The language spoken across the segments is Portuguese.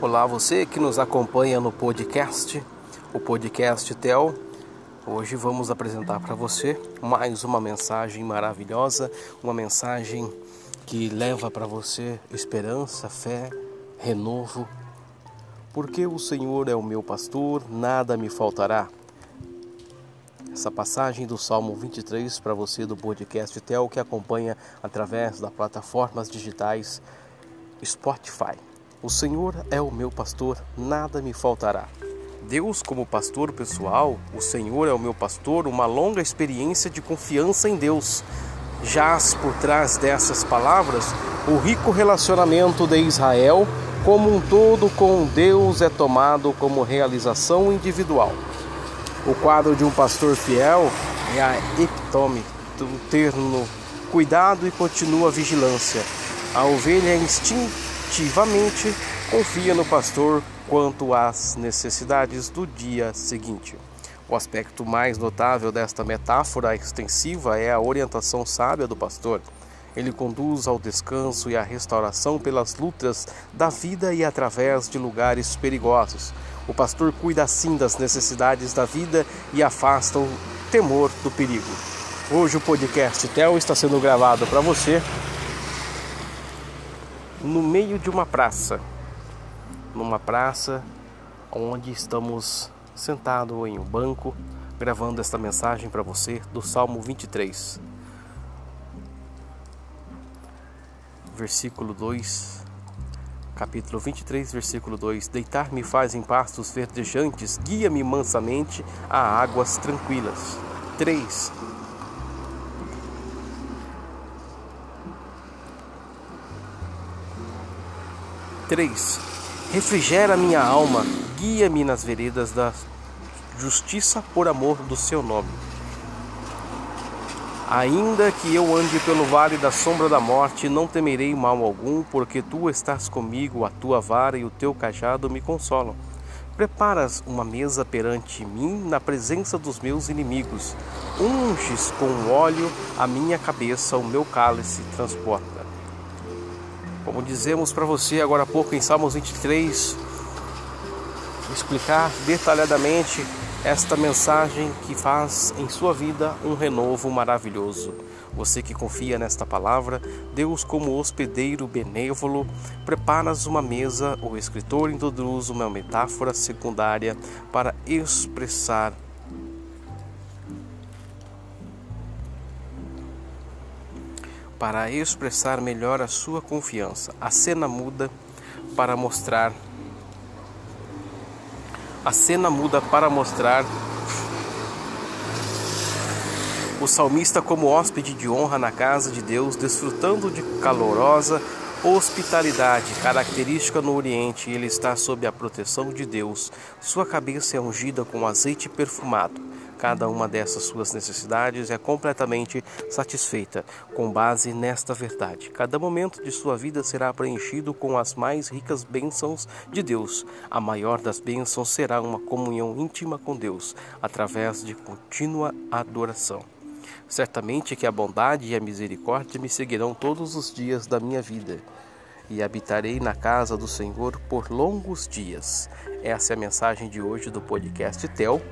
Olá, você que nos acompanha no podcast, o podcast Tel. Hoje vamos apresentar para você mais uma mensagem maravilhosa, uma mensagem que leva para você esperança, fé, renovo. Porque o Senhor é o meu pastor, nada me faltará. Essa passagem do Salmo 23 para você do podcast Tel que acompanha através das plataformas digitais Spotify. O Senhor é o meu pastor, nada me faltará. Deus, como pastor pessoal, o Senhor é o meu pastor, uma longa experiência de confiança em Deus. Jaz por trás dessas palavras o rico relacionamento de Israel como um todo com Deus é tomado como realização individual. O quadro de um pastor fiel é a epitome do termo cuidado e continua vigilância. A ovelha é instinto ativamente confia no pastor quanto às necessidades do dia seguinte. O aspecto mais notável desta metáfora extensiva é a orientação sábia do pastor. Ele conduz ao descanso e à restauração pelas lutas da vida e através de lugares perigosos. O pastor cuida assim das necessidades da vida e afasta o temor do perigo. Hoje o podcast TEL está sendo gravado para você no meio de uma praça, numa praça onde estamos sentados em um banco gravando esta mensagem para você do Salmo 23, versículo 2, capítulo 23, versículo 2: Deitar-me faz em pastos verdejantes, guia-me mansamente a águas tranquilas. 3. 3. Refrigera minha alma, guia-me nas veredas da justiça por amor do seu nome. Ainda que eu ande pelo vale da sombra da morte, não temerei mal algum, porque tu estás comigo, a tua vara e o teu cajado me consolam. Preparas uma mesa perante mim na presença dos meus inimigos. Unges com óleo a minha cabeça, o meu cálice transporta. Como dizemos para você agora há pouco em Salmos 23, explicar detalhadamente esta mensagem que faz em sua vida um renovo maravilhoso. Você que confia nesta palavra, Deus, como hospedeiro benévolo, preparas uma mesa. O escritor introduz uma metáfora secundária para expressar para expressar melhor a sua confiança. A cena muda para mostrar a cena muda para mostrar o salmista como hóspede de honra na casa de Deus, desfrutando de calorosa hospitalidade, característica no Oriente. Ele está sob a proteção de Deus. Sua cabeça é ungida com azeite perfumado. Cada uma dessas suas necessidades é completamente satisfeita com base nesta verdade. Cada momento de sua vida será preenchido com as mais ricas bênçãos de Deus. A maior das bênçãos será uma comunhão íntima com Deus através de contínua adoração. Certamente que a bondade e a misericórdia me seguirão todos os dias da minha vida e habitarei na casa do Senhor por longos dias. Essa é a mensagem de hoje do podcast Tel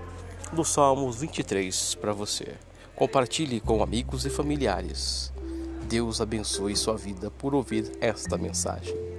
do Salmos 23 para você. Compartilhe com amigos e familiares. Deus abençoe sua vida por ouvir esta mensagem.